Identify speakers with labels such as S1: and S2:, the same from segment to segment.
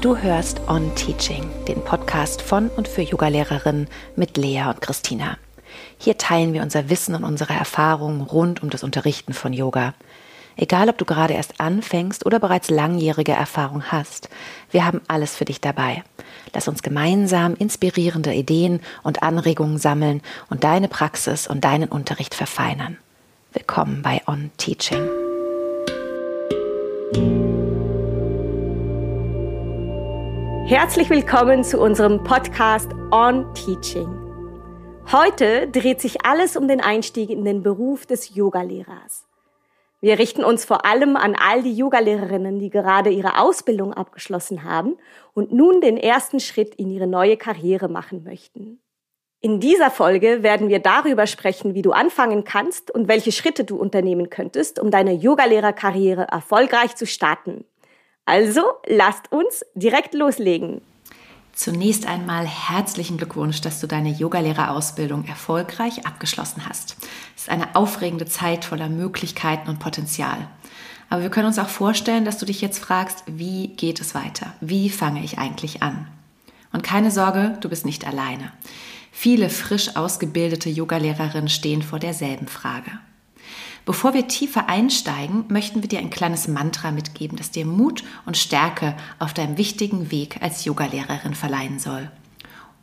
S1: Du hörst On Teaching, den Podcast von und für Yogalehrerinnen mit Lea und Christina. Hier teilen wir unser Wissen und unsere Erfahrungen rund um das Unterrichten von Yoga. Egal, ob du gerade erst anfängst oder bereits langjährige Erfahrung hast, wir haben alles für dich dabei. Lass uns gemeinsam inspirierende Ideen und Anregungen sammeln und deine Praxis und deinen Unterricht verfeinern. Willkommen bei On Teaching.
S2: Herzlich willkommen zu unserem Podcast On Teaching. Heute dreht sich alles um den Einstieg in den Beruf des Yogalehrers. Wir richten uns vor allem an all die Yogalehrerinnen, die gerade ihre Ausbildung abgeschlossen haben und nun den ersten Schritt in ihre neue Karriere machen möchten. In dieser Folge werden wir darüber sprechen, wie du anfangen kannst und welche Schritte du unternehmen könntest, um deine Yogalehrerkarriere erfolgreich zu starten. Also lasst uns direkt loslegen.
S1: Zunächst einmal herzlichen Glückwunsch, dass du deine Yogalehrerausbildung erfolgreich abgeschlossen hast. Es ist eine aufregende Zeit voller Möglichkeiten und Potenzial. Aber wir können uns auch vorstellen, dass du dich jetzt fragst, wie geht es weiter? Wie fange ich eigentlich an? Und keine Sorge, du bist nicht alleine. Viele frisch ausgebildete Yogalehrerinnen stehen vor derselben Frage. Bevor wir tiefer einsteigen, möchten wir dir ein kleines Mantra mitgeben, das dir Mut und Stärke auf deinem wichtigen Weg als Yogalehrerin verleihen soll.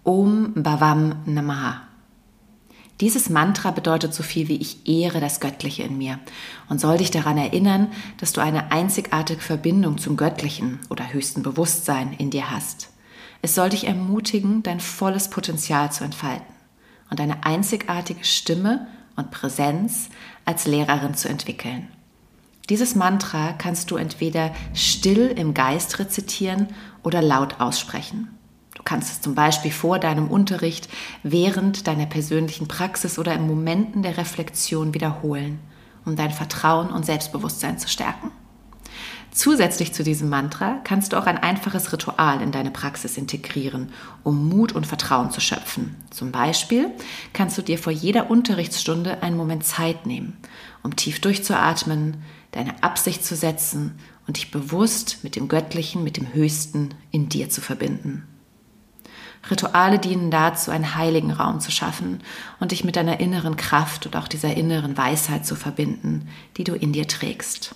S1: Om Bhavam Namaha. Dieses Mantra bedeutet so viel wie ich ehre das Göttliche in mir und soll dich daran erinnern, dass du eine einzigartige Verbindung zum Göttlichen oder höchsten Bewusstsein in dir hast. Es soll dich ermutigen, dein volles Potenzial zu entfalten und eine einzigartige Stimme und Präsenz als Lehrerin zu entwickeln. Dieses Mantra kannst du entweder still im Geist rezitieren oder laut aussprechen. Du kannst es zum Beispiel vor deinem Unterricht, während deiner persönlichen Praxis oder in Momenten der Reflexion wiederholen, um dein Vertrauen und Selbstbewusstsein zu stärken. Zusätzlich zu diesem Mantra kannst du auch ein einfaches Ritual in deine Praxis integrieren, um Mut und Vertrauen zu schöpfen. Zum Beispiel kannst du dir vor jeder Unterrichtsstunde einen Moment Zeit nehmen, um tief durchzuatmen, deine Absicht zu setzen und dich bewusst mit dem Göttlichen, mit dem Höchsten in dir zu verbinden. Rituale dienen dazu, einen heiligen Raum zu schaffen und dich mit deiner inneren Kraft und auch dieser inneren Weisheit zu verbinden, die du in dir trägst.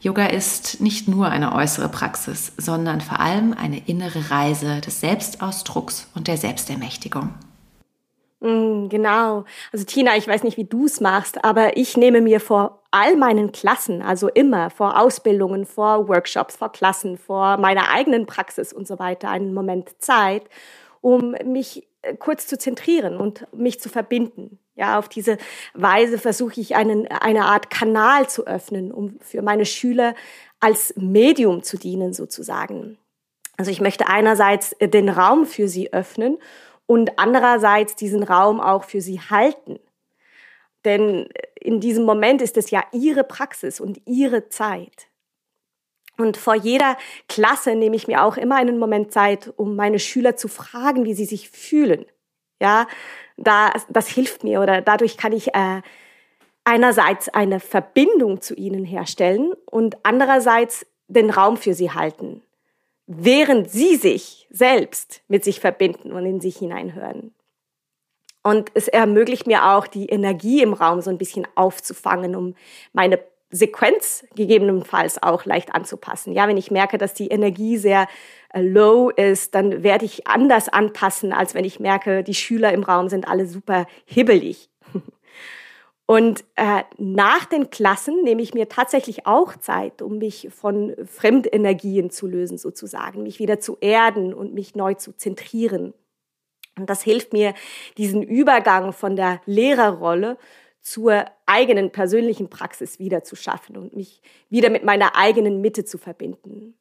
S1: Yoga ist nicht nur eine äußere Praxis, sondern vor allem eine innere Reise des Selbstausdrucks und der Selbstermächtigung.
S2: Mm, genau. Also Tina, ich weiß nicht, wie du es machst, aber ich nehme mir vor all meinen Klassen, also immer vor Ausbildungen, vor Workshops, vor Klassen, vor meiner eigenen Praxis und so weiter, einen Moment Zeit, um mich äh, kurz zu zentrieren und mich zu verbinden. Ja, auf diese Weise versuche ich einen, eine Art Kanal zu öffnen, um für meine Schüler als Medium zu dienen sozusagen. Also ich möchte einerseits den Raum für sie öffnen und andererseits diesen Raum auch für sie halten. Denn in diesem Moment ist es ja ihre Praxis und ihre Zeit. Und vor jeder Klasse nehme ich mir auch immer einen Moment Zeit, um meine Schüler zu fragen, wie sie sich fühlen. Ja, da, das hilft mir oder dadurch kann ich äh, einerseits eine Verbindung zu ihnen herstellen und andererseits den Raum für sie halten, während sie sich selbst mit sich verbinden und in sich hineinhören. Und es ermöglicht mir auch, die Energie im Raum so ein bisschen aufzufangen, um meine Sequenz gegebenenfalls auch leicht anzupassen. Ja, wenn ich merke, dass die Energie sehr äh, low ist, dann werde ich anders anpassen, als wenn ich merke, die Schüler im Raum sind alle super hibbelig. Und äh, nach den Klassen nehme ich mir tatsächlich auch Zeit, um mich von Fremdenergien zu lösen, sozusagen, mich wieder zu erden und mich neu zu zentrieren. Und das hilft mir, diesen Übergang von der Lehrerrolle zur eigenen persönlichen Praxis wieder zu schaffen und mich wieder mit meiner eigenen Mitte zu verbinden.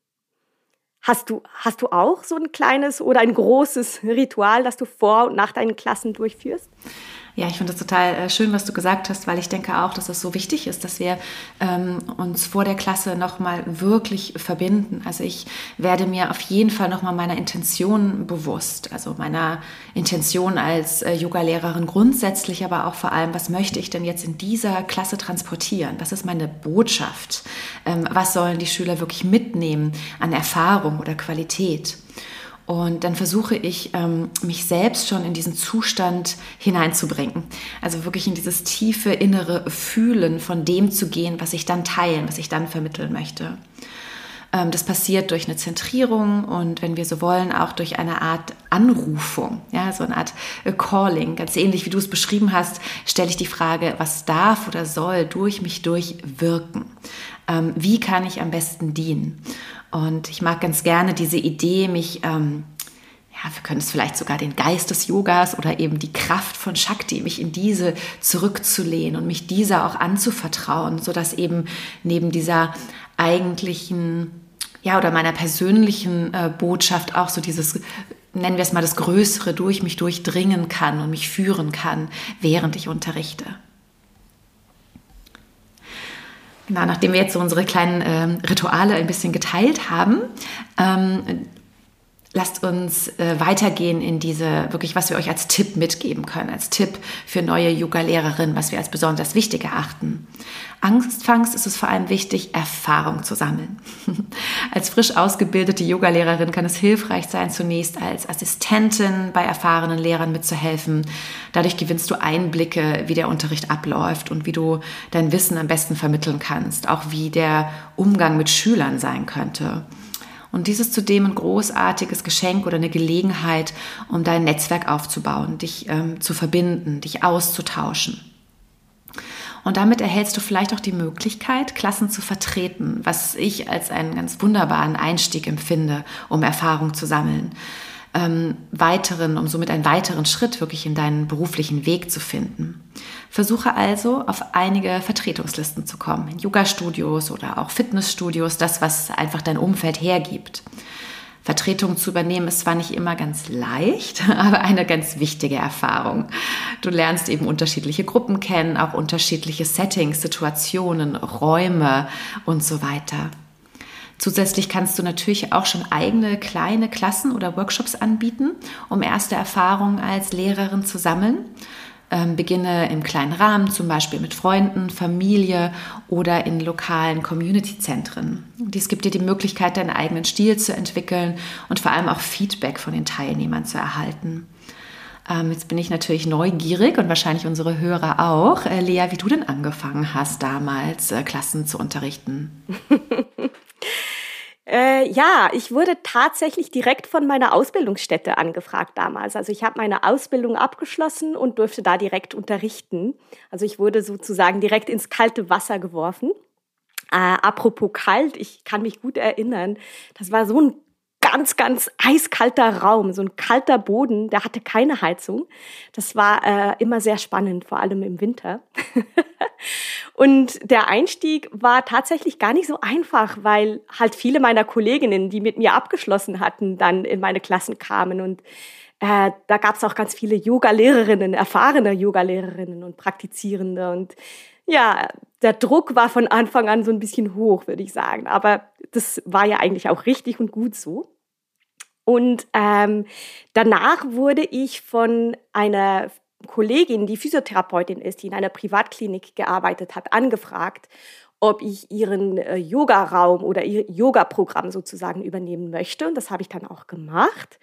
S2: Hast du, hast du auch so ein kleines oder ein großes Ritual, das du vor und nach deinen Klassen durchführst?
S1: Ja, ich finde das total äh, schön, was du gesagt hast, weil ich denke auch, dass es so wichtig ist, dass wir ähm, uns vor der Klasse nochmal wirklich verbinden. Also ich werde mir auf jeden Fall nochmal meiner Intention bewusst, also meiner Intention als äh, Yoga-Lehrerin grundsätzlich, aber auch vor allem, was möchte ich denn jetzt in dieser Klasse transportieren? Was ist meine Botschaft? Ähm, was sollen die Schüler wirklich mitnehmen an? Erfahrung oder Qualität. Und dann versuche ich, ähm, mich selbst schon in diesen Zustand hineinzubringen. Also wirklich in dieses tiefe innere Fühlen von dem zu gehen, was ich dann teilen, was ich dann vermitteln möchte. Ähm, das passiert durch eine Zentrierung und wenn wir so wollen, auch durch eine Art Anrufung, ja, so eine Art äh, Calling. Ganz ähnlich wie du es beschrieben hast, stelle ich die Frage, was darf oder soll durch mich durchwirken? Ähm, wie kann ich am besten dienen? Und ich mag ganz gerne diese Idee, mich, ähm, ja, wir können es vielleicht sogar den Geist des Yogas oder eben die Kraft von Shakti, mich in diese zurückzulehnen und mich dieser auch anzuvertrauen, sodass eben neben dieser eigentlichen, ja, oder meiner persönlichen äh, Botschaft auch so dieses nennen wir es mal das Größere durch mich durchdringen kann und mich führen kann, während ich unterrichte. Genau, nachdem wir jetzt so unsere kleinen ähm, Rituale ein bisschen geteilt haben, ähm, lasst uns äh, weitergehen in diese, wirklich, was wir euch als Tipp mitgeben können, als Tipp für neue Yoga-Lehrerinnen, was wir als besonders wichtig erachten. Anfangs ist es vor allem wichtig, Erfahrung zu sammeln. als frisch ausgebildete Yogalehrerin kann es hilfreich sein, zunächst als Assistentin bei erfahrenen Lehrern mitzuhelfen. Dadurch gewinnst du Einblicke, wie der Unterricht abläuft und wie du dein Wissen am besten vermitteln kannst, auch wie der Umgang mit Schülern sein könnte. Und dies ist zudem ein großartiges Geschenk oder eine Gelegenheit, um dein Netzwerk aufzubauen, dich ähm, zu verbinden, dich auszutauschen. Und damit erhältst du vielleicht auch die Möglichkeit, Klassen zu vertreten, was ich als einen ganz wunderbaren Einstieg empfinde, um Erfahrung zu sammeln ähm, weiteren, um somit einen weiteren Schritt wirklich in deinen beruflichen Weg zu finden. Versuche also auf einige Vertretungslisten zu kommen, in Yoga-Studios oder auch Fitnessstudios, das, was einfach dein Umfeld hergibt. Vertretung zu übernehmen ist zwar nicht immer ganz leicht, aber eine ganz wichtige Erfahrung. Du lernst eben unterschiedliche Gruppen kennen, auch unterschiedliche Settings, Situationen, Räume und so weiter. Zusätzlich kannst du natürlich auch schon eigene kleine Klassen oder Workshops anbieten, um erste Erfahrungen als Lehrerin zu sammeln. Ähm, beginne im kleinen Rahmen, zum Beispiel mit Freunden, Familie oder in lokalen Community-Zentren. Dies gibt dir die Möglichkeit, deinen eigenen Stil zu entwickeln und vor allem auch Feedback von den Teilnehmern zu erhalten. Ähm, jetzt bin ich natürlich neugierig und wahrscheinlich unsere Hörer auch. Äh, Lea, wie du denn angefangen hast, damals äh, Klassen zu unterrichten?
S2: Äh, ja, ich wurde tatsächlich direkt von meiner Ausbildungsstätte angefragt damals. Also ich habe meine Ausbildung abgeschlossen und durfte da direkt unterrichten. Also ich wurde sozusagen direkt ins kalte Wasser geworfen. Äh, apropos kalt, ich kann mich gut erinnern, das war so ein ganz, ganz eiskalter Raum, so ein kalter Boden, der hatte keine Heizung. Das war äh, immer sehr spannend, vor allem im Winter. und der Einstieg war tatsächlich gar nicht so einfach, weil halt viele meiner Kolleginnen, die mit mir abgeschlossen hatten, dann in meine Klassen kamen und äh, da gab es auch ganz viele Yoga-Lehrerinnen, erfahrene Yoga-Lehrerinnen und Praktizierende. Und ja, der Druck war von Anfang an so ein bisschen hoch, würde ich sagen. Aber das war ja eigentlich auch richtig und gut so. Und ähm, danach wurde ich von einer Kollegin, die Physiotherapeutin ist, die in einer Privatklinik gearbeitet hat, angefragt, ob ich ihren äh, Yoga-Raum oder ihr Yoga-Programm sozusagen übernehmen möchte. Und das habe ich dann auch gemacht.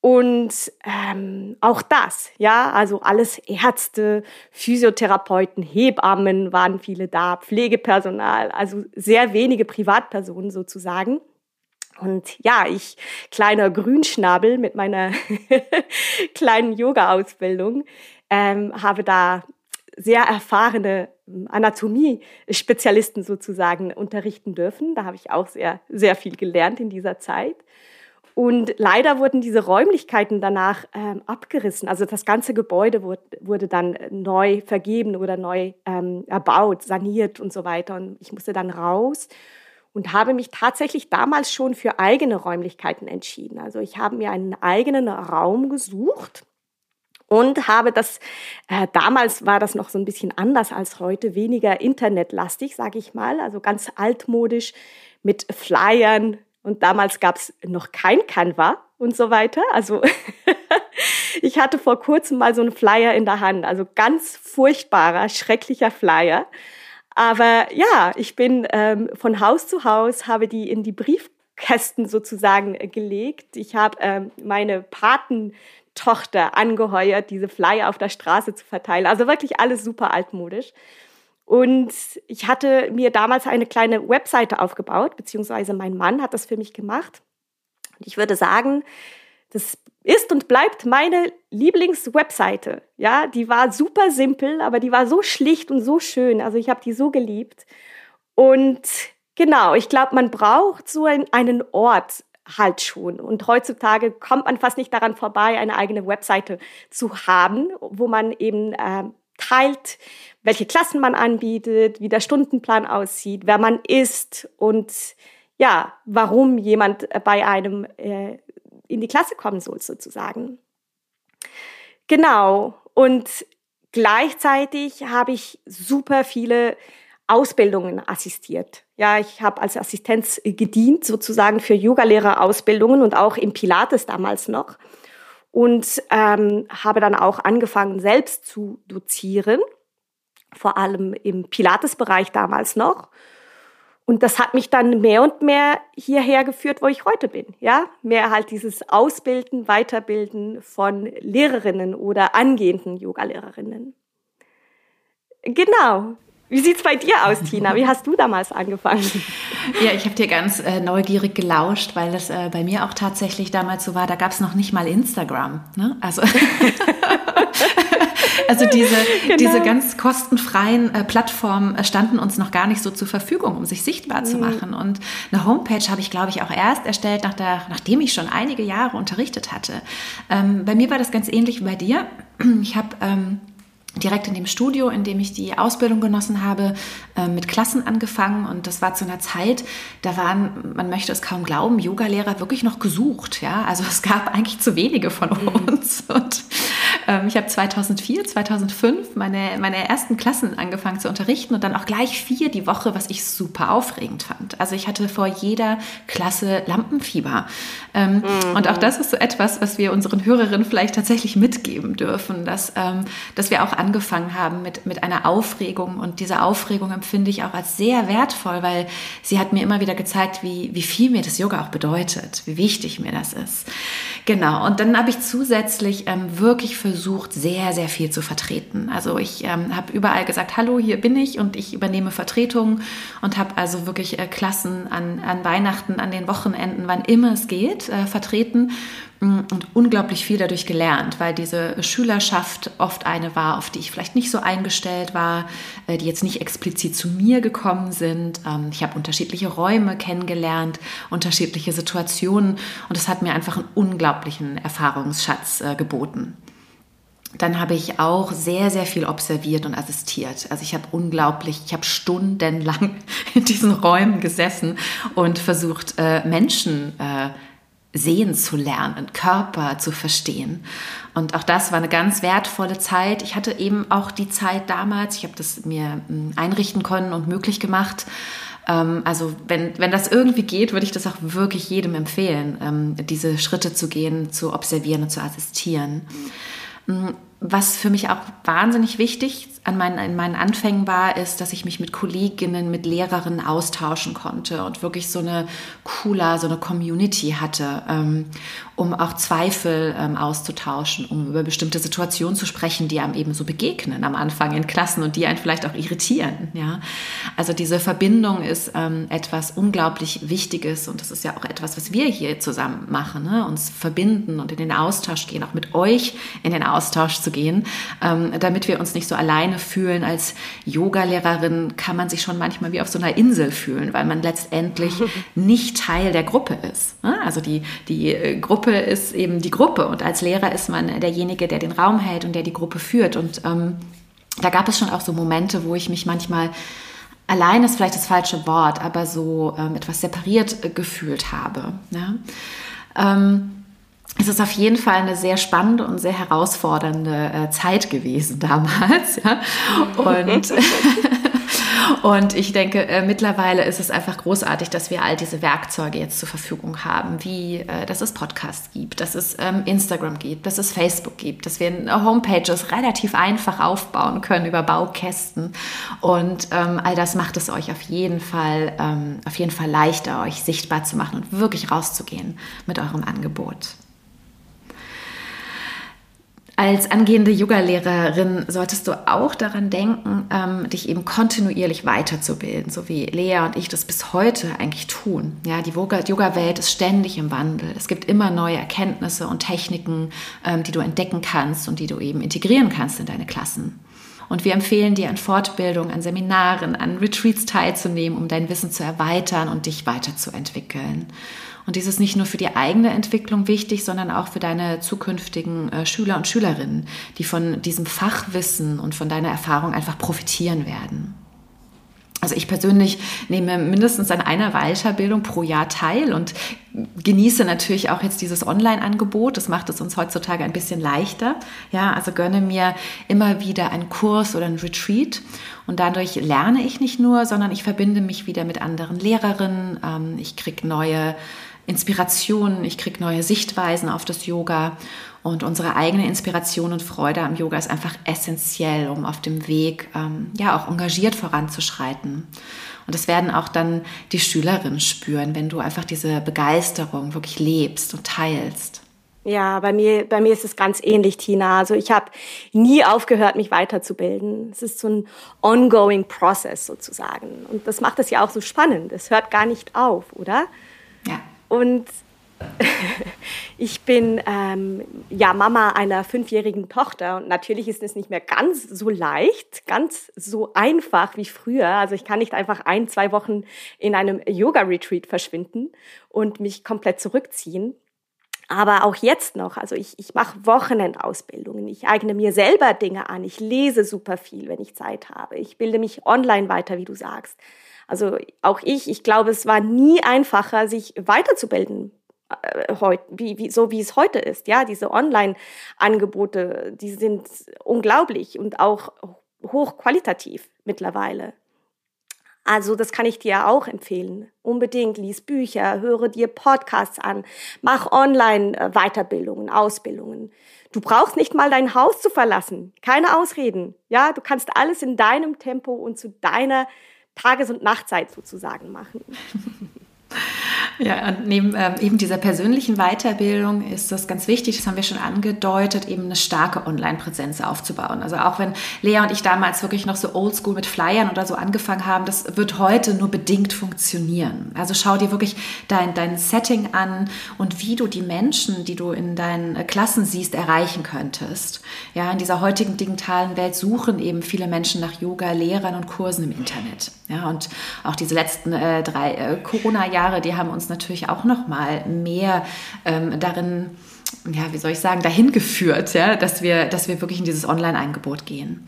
S2: Und ähm, auch das, ja, also alles Ärzte, Physiotherapeuten, Hebammen waren viele da, Pflegepersonal, also sehr wenige Privatpersonen sozusagen. Und ja, ich, kleiner Grünschnabel mit meiner kleinen Yoga-Ausbildung, ähm, habe da sehr erfahrene ähm, Anatomie-Spezialisten sozusagen unterrichten dürfen. Da habe ich auch sehr, sehr viel gelernt in dieser Zeit. Und leider wurden diese Räumlichkeiten danach ähm, abgerissen. Also das ganze Gebäude wurde, wurde dann neu vergeben oder neu ähm, erbaut, saniert und so weiter. Und ich musste dann raus und habe mich tatsächlich damals schon für eigene Räumlichkeiten entschieden. Also ich habe mir einen eigenen Raum gesucht und habe das, äh, damals war das noch so ein bisschen anders als heute, weniger internetlastig, sage ich mal, also ganz altmodisch mit Flyern und damals gab es noch kein Canva und so weiter. Also ich hatte vor kurzem mal so einen Flyer in der Hand, also ganz furchtbarer, schrecklicher Flyer aber ja, ich bin ähm, von Haus zu Haus, habe die in die Brief Kästen sozusagen äh, gelegt. Ich habe ähm, meine Patentochter angeheuert, diese Flyer auf der Straße zu verteilen. Also wirklich alles super altmodisch. Und ich hatte mir damals eine kleine Webseite aufgebaut, beziehungsweise mein Mann hat das für mich gemacht. Und ich würde sagen, das ist und bleibt meine Lieblingswebseite. Ja, die war super simpel, aber die war so schlicht und so schön. Also ich habe die so geliebt. Und genau, ich glaube, man braucht so einen Ort halt schon. Und heutzutage kommt man fast nicht daran vorbei, eine eigene Webseite zu haben, wo man eben äh, teilt, welche Klassen man anbietet, wie der Stundenplan aussieht, wer man ist und ja, warum jemand bei einem äh, in die Klasse kommen soll, sozusagen. Genau. Und gleichzeitig habe ich super viele Ausbildungen assistiert. Ja, ich habe als Assistenz gedient, sozusagen für Yoga-Lehrer-Ausbildungen und auch im Pilates damals noch. Und ähm, habe dann auch angefangen, selbst zu dozieren, vor allem im Pilates-Bereich damals noch. Und das hat mich dann mehr und mehr hierher geführt, wo ich heute bin. Ja, mehr halt dieses Ausbilden, Weiterbilden von Lehrerinnen oder angehenden Yoga-Lehrerinnen. Genau. Wie sieht's bei dir aus, Tina? Wie hast du damals angefangen?
S1: Ja, ich habe dir ganz äh, neugierig gelauscht, weil das äh, bei mir auch tatsächlich damals so war. Da gab es noch nicht mal Instagram. Ne? Also Also diese, genau. diese ganz kostenfreien äh, Plattformen äh, standen uns noch gar nicht so zur Verfügung, um sich sichtbar mhm. zu machen. Und eine Homepage habe ich, glaube ich, auch erst erstellt, nach der, nachdem ich schon einige Jahre unterrichtet hatte. Ähm, bei mir war das ganz ähnlich wie bei dir. Ich habe ähm, direkt in dem Studio, in dem ich die Ausbildung genossen habe, äh, mit Klassen angefangen. Und das war zu einer Zeit, da waren, man möchte es kaum glauben, Yogalehrer wirklich noch gesucht. Ja, also es gab eigentlich zu wenige von mhm. uns. Und ähm, ich habe 2004, 2005 meine, meine ersten Klassen angefangen zu unterrichten und dann auch gleich vier die Woche, was ich super aufregend fand. Also ich hatte vor jeder Klasse Lampenfieber. Ähm, mhm. Und auch das ist so etwas, was wir unseren Hörerinnen vielleicht tatsächlich mitgeben dürfen, dass, ähm, dass wir auch angefangen haben mit, mit einer Aufregung. Und diese Aufregung empfinde ich auch als sehr wertvoll, weil sie hat mir immer wieder gezeigt, wie, wie viel mir das Yoga auch bedeutet, wie wichtig mir das ist. Genau. Und dann habe ich zusätzlich ähm, wirklich versucht, sehr, sehr viel zu vertreten. Also ich ähm, habe überall gesagt, hallo, hier bin ich und ich übernehme Vertretungen und habe also wirklich äh, Klassen an, an Weihnachten, an den Wochenenden, wann immer es geht, äh, vertreten mm, und unglaublich viel dadurch gelernt, weil diese Schülerschaft oft eine war, auf die ich vielleicht nicht so eingestellt war, äh, die jetzt nicht explizit zu mir gekommen sind. Ähm, ich habe unterschiedliche Räume kennengelernt, unterschiedliche Situationen und es hat mir einfach einen unglaublichen Erfahrungsschatz äh, geboten. Dann habe ich auch sehr, sehr viel observiert und assistiert. Also ich habe unglaublich, ich habe stundenlang in diesen Räumen gesessen und versucht, äh, Menschen äh, sehen zu lernen, Körper zu verstehen. Und auch das war eine ganz wertvolle Zeit. Ich hatte eben auch die Zeit damals, ich habe das mir hm, einrichten können und möglich gemacht. Ähm, also wenn, wenn das irgendwie geht, würde ich das auch wirklich jedem empfehlen, ähm, diese Schritte zu gehen, zu observieren und zu assistieren. Hm, was für mich auch wahnsinnig wichtig an meinen, in meinen Anfängen war, ist, dass ich mich mit Kolleginnen, mit Lehrerinnen austauschen konnte und wirklich so eine cooler, so eine Community hatte, ähm, um auch Zweifel ähm, auszutauschen, um über bestimmte Situationen zu sprechen, die einem eben so begegnen am Anfang in Klassen und die einen vielleicht auch irritieren. Ja? Also diese Verbindung ist ähm, etwas unglaublich Wichtiges und das ist ja auch etwas, was wir hier zusammen machen, ne? uns verbinden und in den Austausch gehen, auch mit euch in den Austausch zu gehen, ähm, damit wir uns nicht so alleine fühlen. Als Yogalehrerin kann man sich schon manchmal wie auf so einer Insel fühlen, weil man letztendlich nicht Teil der Gruppe ist. Ne? Also die, die äh, Gruppe ist eben die Gruppe und als Lehrer ist man derjenige, der den Raum hält und der die Gruppe führt. Und ähm, da gab es schon auch so Momente, wo ich mich manchmal allein ist vielleicht das falsche Wort, aber so ähm, etwas separiert äh, gefühlt habe. Ja? Ähm, es ist auf jeden Fall eine sehr spannende und sehr herausfordernde äh, Zeit gewesen damals. Ja? Und, Und ich denke, äh, mittlerweile ist es einfach großartig, dass wir all diese Werkzeuge jetzt zur Verfügung haben, wie äh, dass es Podcasts gibt, dass es ähm, Instagram gibt, dass es Facebook gibt, dass wir Homepages relativ einfach aufbauen können über Baukästen. Und ähm, all das macht es euch auf jeden Fall, ähm, auf jeden Fall leichter, euch sichtbar zu machen und wirklich rauszugehen mit eurem Angebot. Als angehende Yoga-Lehrerin solltest du auch daran denken, ähm, dich eben kontinuierlich weiterzubilden, so wie Lea und ich das bis heute eigentlich tun. Ja, die Yoga-Welt ist ständig im Wandel. Es gibt immer neue Erkenntnisse und Techniken, ähm, die du entdecken kannst und die du eben integrieren kannst in deine Klassen. Und wir empfehlen dir an Fortbildungen, an Seminaren, an Retreats teilzunehmen, um dein Wissen zu erweitern und dich weiterzuentwickeln. Und dies ist nicht nur für die eigene Entwicklung wichtig, sondern auch für deine zukünftigen äh, Schüler und Schülerinnen, die von diesem Fachwissen und von deiner Erfahrung einfach profitieren werden. Also ich persönlich nehme mindestens an einer Weiterbildung pro Jahr teil und genieße natürlich auch jetzt dieses Online-Angebot. Das macht es uns heutzutage ein bisschen leichter. Ja, also gönne mir immer wieder einen Kurs oder einen Retreat und dadurch lerne ich nicht nur, sondern ich verbinde mich wieder mit anderen Lehrerinnen. Ähm, ich kriege neue Inspirationen, ich kriege neue Sichtweisen auf das Yoga und unsere eigene Inspiration und Freude am Yoga ist einfach essentiell, um auf dem Weg ähm, ja auch engagiert voranzuschreiten. Und das werden auch dann die Schülerinnen spüren, wenn du einfach diese Begeisterung wirklich lebst und teilst.
S2: Ja, bei mir, bei mir ist es ganz ähnlich, Tina. Also ich habe nie aufgehört, mich weiterzubilden. Es ist so ein ongoing process sozusagen. Und das macht es ja auch so spannend. Es hört gar nicht auf, oder?
S1: Ja.
S2: Und ich bin ähm, ja Mama einer fünfjährigen Tochter und natürlich ist es nicht mehr ganz so leicht, ganz so einfach wie früher. Also ich kann nicht einfach ein, zwei Wochen in einem Yoga-Retreat verschwinden und mich komplett zurückziehen. Aber auch jetzt noch, also ich, ich mache Wochenendausbildungen, ich eigne mir selber Dinge an, ich lese super viel, wenn ich Zeit habe, ich bilde mich online weiter, wie du sagst. Also auch ich, ich glaube, es war nie einfacher, sich weiterzubilden. Äh, heute, wie, wie, so wie es heute ist, ja, diese Online-Angebote, die sind unglaublich und auch hochqualitativ mittlerweile. Also das kann ich dir auch empfehlen. Unbedingt lies Bücher, höre dir Podcasts an, mach Online-Weiterbildungen, Ausbildungen. Du brauchst nicht mal dein Haus zu verlassen. Keine Ausreden. Ja, du kannst alles in deinem Tempo und zu deiner Tages- und Nachtzeit sozusagen machen.
S1: Ja, und neben ähm, eben dieser persönlichen Weiterbildung ist das ganz wichtig, das haben wir schon angedeutet, eben eine starke Online-Präsenz aufzubauen. Also auch wenn Lea und ich damals wirklich noch so oldschool mit Flyern oder so angefangen haben, das wird heute nur bedingt funktionieren. Also schau dir wirklich dein, dein Setting an und wie du die Menschen, die du in deinen Klassen siehst, erreichen könntest. Ja, in dieser heutigen digitalen Welt suchen eben viele Menschen nach Yoga, Lehrern und Kursen im Internet. Ja, und auch diese letzten äh, drei äh, Corona-Jahre, die haben uns natürlich auch noch mal mehr ähm, darin ja, wie soll ich sagen, dahin geführt, ja, dass wir, dass wir wirklich in dieses Online-Angebot gehen.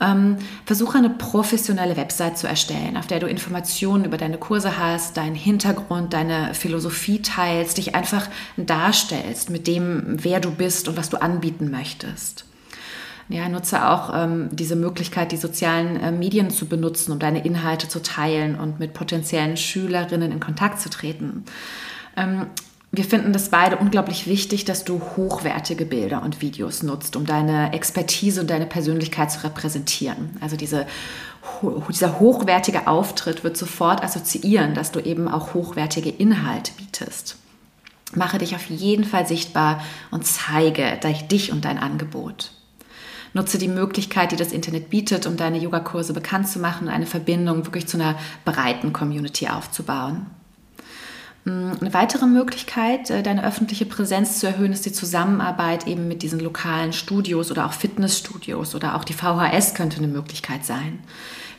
S1: Ähm, versuche eine professionelle Website zu erstellen, auf der du Informationen über deine Kurse hast, deinen Hintergrund, deine Philosophie teilst, dich einfach darstellst mit dem, wer du bist und was du anbieten möchtest. Ja, nutze auch ähm, diese Möglichkeit, die sozialen äh, Medien zu benutzen, um deine Inhalte zu teilen und mit potenziellen Schülerinnen in Kontakt zu treten. Ähm, wir finden das beide unglaublich wichtig, dass du hochwertige Bilder und Videos nutzt, um deine Expertise und deine Persönlichkeit zu repräsentieren. Also diese, dieser hochwertige Auftritt wird sofort assoziieren, dass du eben auch hochwertige Inhalte bietest. Mache dich auf jeden Fall sichtbar und zeige dich und dein Angebot. Nutze die Möglichkeit, die das Internet bietet, um deine Yogakurse bekannt zu machen und eine Verbindung wirklich zu einer breiten Community aufzubauen. Mm, eine weitere Möglichkeit, äh, deine öffentliche Präsenz zu erhöhen, ist die Zusammenarbeit eben mit diesen lokalen Studios oder auch Fitnessstudios oder auch die VHS könnte eine Möglichkeit sein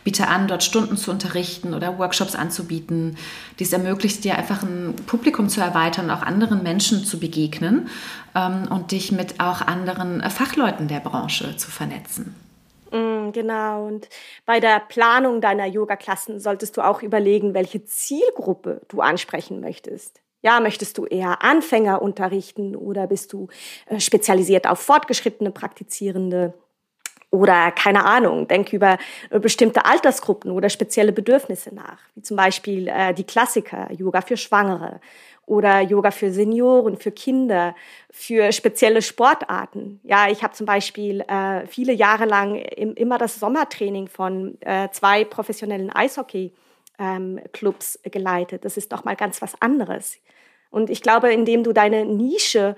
S1: biete an, dort Stunden zu unterrichten oder Workshops anzubieten. Dies ermöglicht dir einfach ein Publikum zu erweitern auch anderen Menschen zu begegnen ähm, und dich mit auch anderen Fachleuten der Branche zu vernetzen.
S2: Mm, genau, und bei der Planung deiner Yoga-Klassen solltest du auch überlegen, welche Zielgruppe du ansprechen möchtest. Ja, möchtest du eher Anfänger unterrichten oder bist du äh, spezialisiert auf fortgeschrittene Praktizierende? Oder keine Ahnung, denk über bestimmte Altersgruppen oder spezielle Bedürfnisse nach, wie zum Beispiel äh, die Klassiker, Yoga für Schwangere oder Yoga für Senioren, für Kinder, für spezielle Sportarten. Ja, ich habe zum Beispiel äh, viele Jahre lang im, immer das Sommertraining von äh, zwei professionellen Eishockey-Clubs ähm, geleitet. Das ist doch mal ganz was anderes. Und ich glaube, indem du deine Nische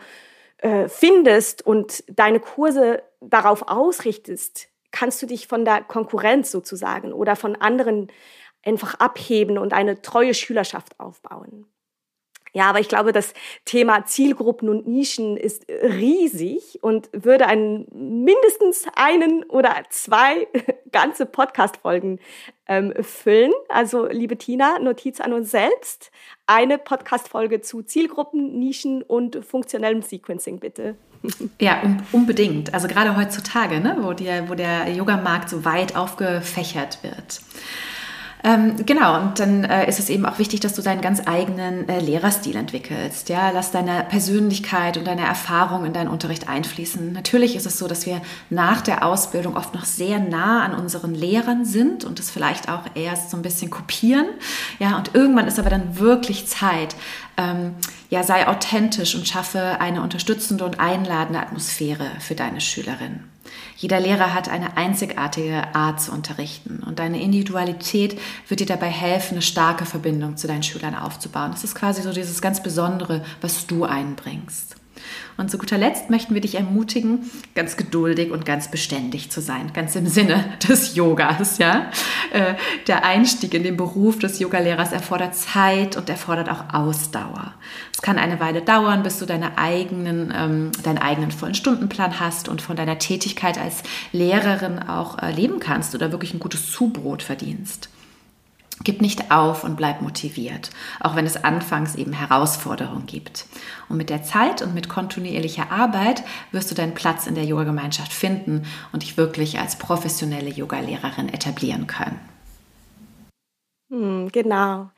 S2: äh, findest und deine Kurse darauf ausrichtest, kannst du dich von der Konkurrenz sozusagen oder von anderen einfach abheben und eine treue Schülerschaft aufbauen. Ja, aber ich glaube, das Thema Zielgruppen und Nischen ist riesig und würde einen mindestens einen oder zwei ganze Podcast-Folgen ähm, füllen. Also, liebe Tina, Notiz an uns selbst. Eine Podcast-Folge zu Zielgruppen, Nischen und funktionellem Sequencing, bitte.
S1: Ja, unbedingt. Also gerade heutzutage, ne, wo, die, wo der Yoga-Markt so weit aufgefächert wird. Ähm, genau, und dann äh, ist es eben auch wichtig, dass du deinen ganz eigenen äh, Lehrerstil entwickelst. Ja, lass deine Persönlichkeit und deine Erfahrung in deinen Unterricht einfließen. Natürlich ist es so, dass wir nach der Ausbildung oft noch sehr nah an unseren Lehrern sind und das vielleicht auch erst so ein bisschen kopieren. Ja, und irgendwann ist aber dann wirklich Zeit. Ähm, ja, sei authentisch und schaffe eine unterstützende und einladende Atmosphäre für deine Schülerin. Jeder Lehrer hat eine einzigartige Art zu unterrichten und deine Individualität wird dir dabei helfen, eine starke Verbindung zu deinen Schülern aufzubauen. Das ist quasi so dieses ganz Besondere, was du einbringst. Und zu guter Letzt möchten wir dich ermutigen, ganz geduldig und ganz beständig zu sein, ganz im Sinne des Yogas. Ja? Äh, der Einstieg in den Beruf des Yogalehrers erfordert Zeit und erfordert auch Ausdauer. Es kann eine Weile dauern, bis du deine eigenen, ähm, deinen eigenen vollen Stundenplan hast und von deiner Tätigkeit als Lehrerin auch äh, leben kannst oder wirklich ein gutes Zubrot verdienst. Gib nicht auf und bleib motiviert, auch wenn es anfangs eben Herausforderungen gibt. Und mit der Zeit und mit kontinuierlicher Arbeit wirst du deinen Platz in der Yoga-Gemeinschaft finden und dich wirklich als professionelle Yogalehrerin etablieren können.
S2: Hm, genau.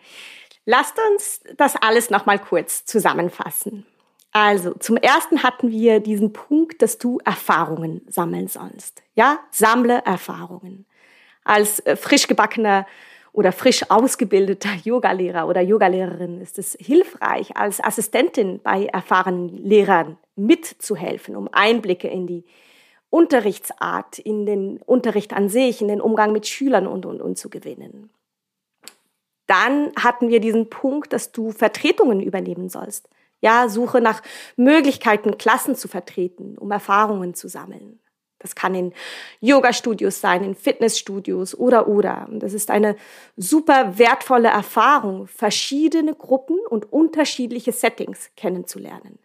S2: Lasst uns das alles nochmal kurz zusammenfassen. Also, zum ersten hatten wir diesen Punkt, dass du Erfahrungen sammeln sollst. Ja, sammle Erfahrungen. Als äh, frisch gebackener oder frisch ausgebildeter Yogalehrer oder Yogalehrerin ist es hilfreich, als Assistentin bei erfahrenen Lehrern mitzuhelfen, um Einblicke in die Unterrichtsart, in den Unterricht an sich, in den Umgang mit Schülern und, und, und zu gewinnen. Dann hatten wir diesen Punkt, dass du Vertretungen übernehmen sollst. Ja, suche nach Möglichkeiten, Klassen zu vertreten, um Erfahrungen zu sammeln. Das kann in Yoga-Studios sein, in Fitnessstudios oder oder. Und das ist eine super wertvolle Erfahrung, verschiedene Gruppen und unterschiedliche Settings kennenzulernen.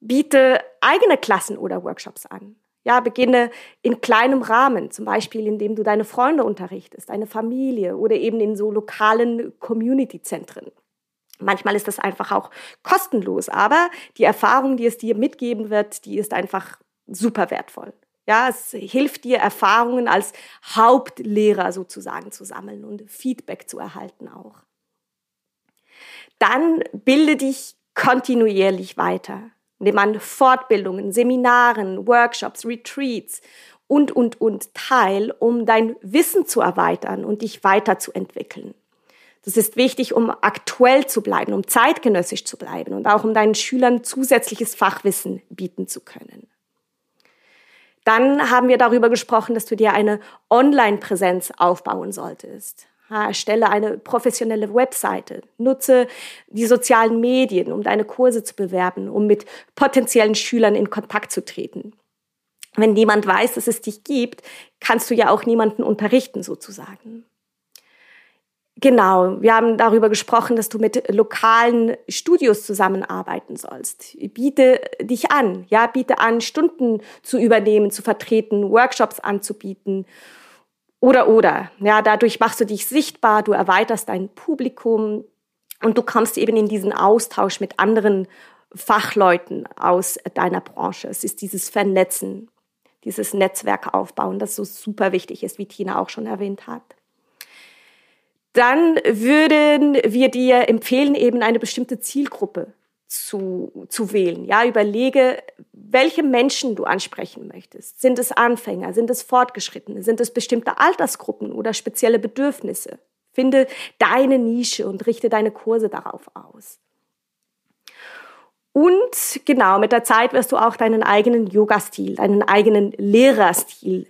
S2: Biete eigene Klassen oder Workshops an. Ja, beginne in kleinem Rahmen, zum Beispiel indem du deine Freunde unterrichtest, deine Familie oder eben in so lokalen Community-Zentren. Manchmal ist das einfach auch kostenlos, aber die Erfahrung, die es dir mitgeben wird, die ist einfach super wertvoll. Ja, es hilft dir, Erfahrungen als Hauptlehrer sozusagen zu sammeln und Feedback zu erhalten auch. Dann bilde dich kontinuierlich weiter, indem man Fortbildungen, Seminaren, Workshops, Retreats und, und, und teil, um dein Wissen zu erweitern und dich weiterzuentwickeln. Das ist wichtig, um aktuell zu bleiben, um zeitgenössisch zu bleiben und auch um deinen Schülern zusätzliches Fachwissen bieten zu können. Dann haben wir darüber gesprochen, dass du dir eine Online-Präsenz aufbauen solltest. Erstelle eine professionelle Webseite. Nutze die sozialen Medien, um deine Kurse zu bewerben, um mit potenziellen Schülern in Kontakt zu treten. Wenn niemand weiß, dass es dich gibt, kannst du ja auch niemanden unterrichten sozusagen. Genau, wir haben darüber gesprochen, dass du mit lokalen Studios zusammenarbeiten sollst. Biete dich an, ja, biete an, Stunden zu übernehmen, zu vertreten, Workshops anzubieten oder oder. Ja, dadurch machst du dich sichtbar, du erweiterst dein Publikum und du kommst eben in diesen Austausch mit anderen Fachleuten aus deiner Branche. Es ist dieses Vernetzen, dieses Netzwerk aufbauen, das so super wichtig ist, wie Tina auch schon erwähnt hat dann würden wir dir empfehlen, eben eine bestimmte Zielgruppe zu, zu wählen. Ja, überlege, welche Menschen du ansprechen möchtest. Sind es Anfänger? Sind es Fortgeschrittene? Sind es bestimmte Altersgruppen oder spezielle Bedürfnisse? Finde deine Nische und richte deine Kurse darauf aus. Und genau, mit der Zeit wirst du auch deinen eigenen Yoga-Stil, deinen eigenen Lehrerstil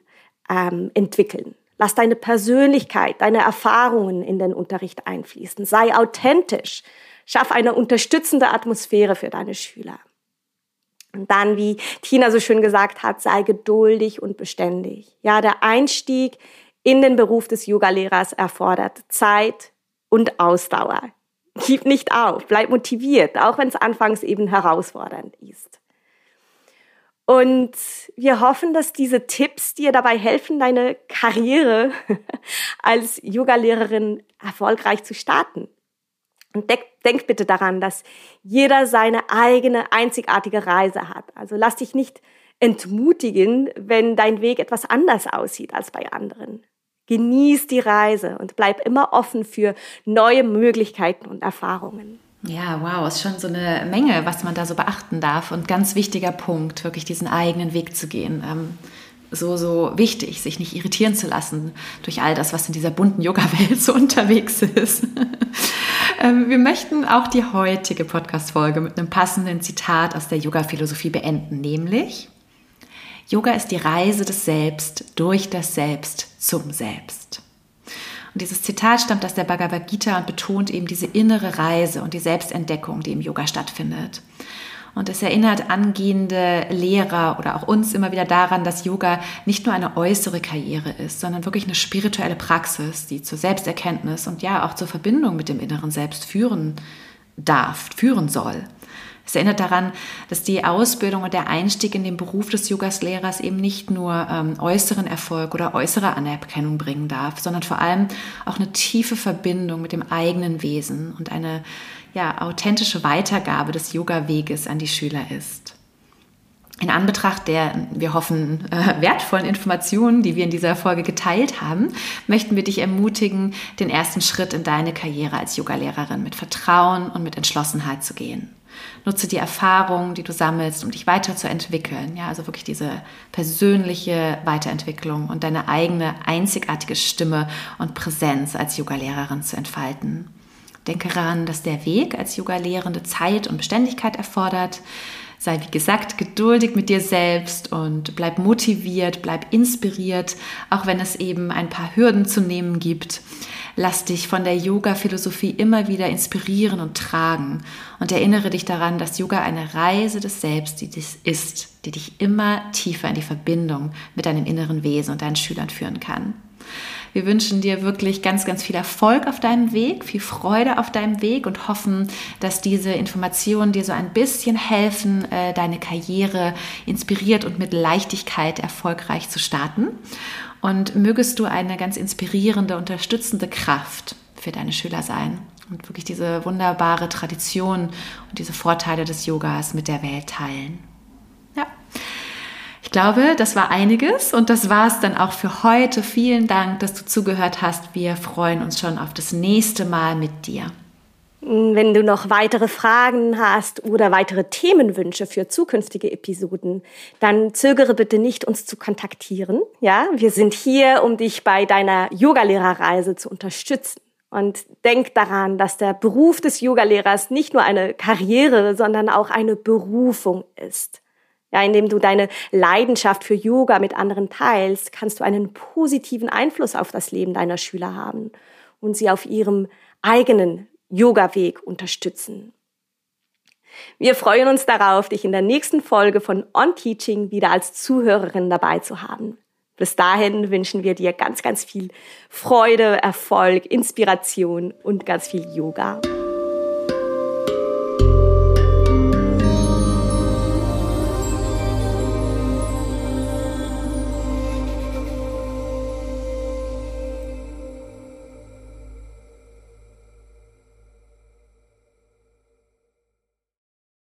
S2: ähm, entwickeln. Lass deine Persönlichkeit, deine Erfahrungen in den Unterricht einfließen. Sei authentisch. Schaff eine unterstützende Atmosphäre für deine Schüler. Und dann, wie Tina so schön gesagt hat, sei geduldig und beständig. Ja, der Einstieg in den Beruf des Yogalehrers erfordert Zeit und Ausdauer. Gib nicht auf, bleib motiviert, auch wenn es anfangs eben herausfordernd ist. Und wir hoffen, dass diese Tipps dir dabei helfen, deine Karriere als Yogalehrerin erfolgreich zu starten. Und denk, denk bitte daran, dass jeder seine eigene einzigartige Reise hat. Also lass dich nicht entmutigen, wenn dein Weg etwas anders aussieht als bei anderen. Genieß die Reise und bleib immer offen für neue Möglichkeiten und Erfahrungen.
S1: Ja, wow, ist schon so eine Menge, was man da so beachten darf. Und ganz wichtiger Punkt, wirklich diesen eigenen Weg zu gehen. Ähm, so, so wichtig, sich nicht irritieren zu lassen durch all das, was in dieser bunten Yoga-Welt so unterwegs ist. Ähm, wir möchten auch die heutige Podcast-Folge mit einem passenden Zitat aus der Yoga-Philosophie beenden, nämlich Yoga ist die Reise des Selbst durch das Selbst zum Selbst. Und dieses Zitat stammt aus der Bhagavad Gita und betont eben diese innere Reise und die Selbstentdeckung, die im Yoga stattfindet. Und es erinnert angehende Lehrer oder auch uns immer wieder daran, dass Yoga nicht nur eine äußere Karriere ist, sondern wirklich eine spirituelle Praxis, die zur Selbsterkenntnis und ja auch zur Verbindung mit dem inneren Selbst führen darf, führen soll. Es erinnert daran, dass die Ausbildung und der Einstieg in den Beruf des Yogaslehrers eben nicht nur ähm, äußeren Erfolg oder äußere Anerkennung bringen darf, sondern vor allem auch eine tiefe Verbindung mit dem eigenen Wesen und eine ja, authentische Weitergabe des Yoga-Weges an die Schüler ist. In Anbetracht der, wir hoffen, äh, wertvollen Informationen, die wir in dieser Folge geteilt haben, möchten wir dich ermutigen, den ersten Schritt in deine Karriere als Yogalehrerin mit Vertrauen und mit Entschlossenheit zu gehen. Nutze die Erfahrungen, die du sammelst, um dich weiterzuentwickeln. Ja, also wirklich diese persönliche Weiterentwicklung und deine eigene einzigartige Stimme und Präsenz als Yogalehrerin zu entfalten. Denke daran, dass der Weg als Yoga-Lehrende Zeit und Beständigkeit erfordert. Sei, wie gesagt, geduldig mit dir selbst und bleib motiviert, bleib inspiriert, auch wenn es eben ein paar Hürden zu nehmen gibt. Lass dich von der Yoga-Philosophie immer wieder inspirieren und tragen und erinnere dich daran, dass Yoga eine Reise des Selbst ist, die dich immer tiefer in die Verbindung mit deinem inneren Wesen und deinen Schülern führen kann. Wir wünschen dir wirklich ganz, ganz viel Erfolg auf deinem Weg, viel Freude auf deinem Weg und hoffen, dass diese Informationen dir so ein bisschen helfen, äh, deine Karriere inspiriert und mit Leichtigkeit erfolgreich zu starten. Und mögest du eine ganz inspirierende, unterstützende Kraft für deine Schüler sein und wirklich diese wunderbare Tradition und diese Vorteile des Yogas mit der Welt teilen. Ja. Ich glaube, das war einiges und das war es dann auch für heute. Vielen Dank, dass du zugehört hast. Wir freuen uns schon auf das nächste Mal mit dir.
S2: Wenn du noch weitere Fragen hast oder weitere Themenwünsche für zukünftige Episoden, dann zögere bitte nicht, uns zu kontaktieren. Ja, wir sind hier, um dich bei deiner Yogalehrerreise zu unterstützen. Und denk daran, dass der Beruf des Yogalehrers nicht nur eine Karriere, sondern auch eine Berufung ist. Ja, indem du deine Leidenschaft für Yoga mit anderen teilst, kannst du einen positiven Einfluss auf das Leben deiner Schüler haben und sie auf ihrem eigenen Yoga-Weg unterstützen. Wir freuen uns darauf, dich in der nächsten Folge von On Teaching wieder als Zuhörerin dabei zu haben. Bis dahin wünschen wir dir ganz, ganz viel Freude, Erfolg, Inspiration und ganz viel Yoga.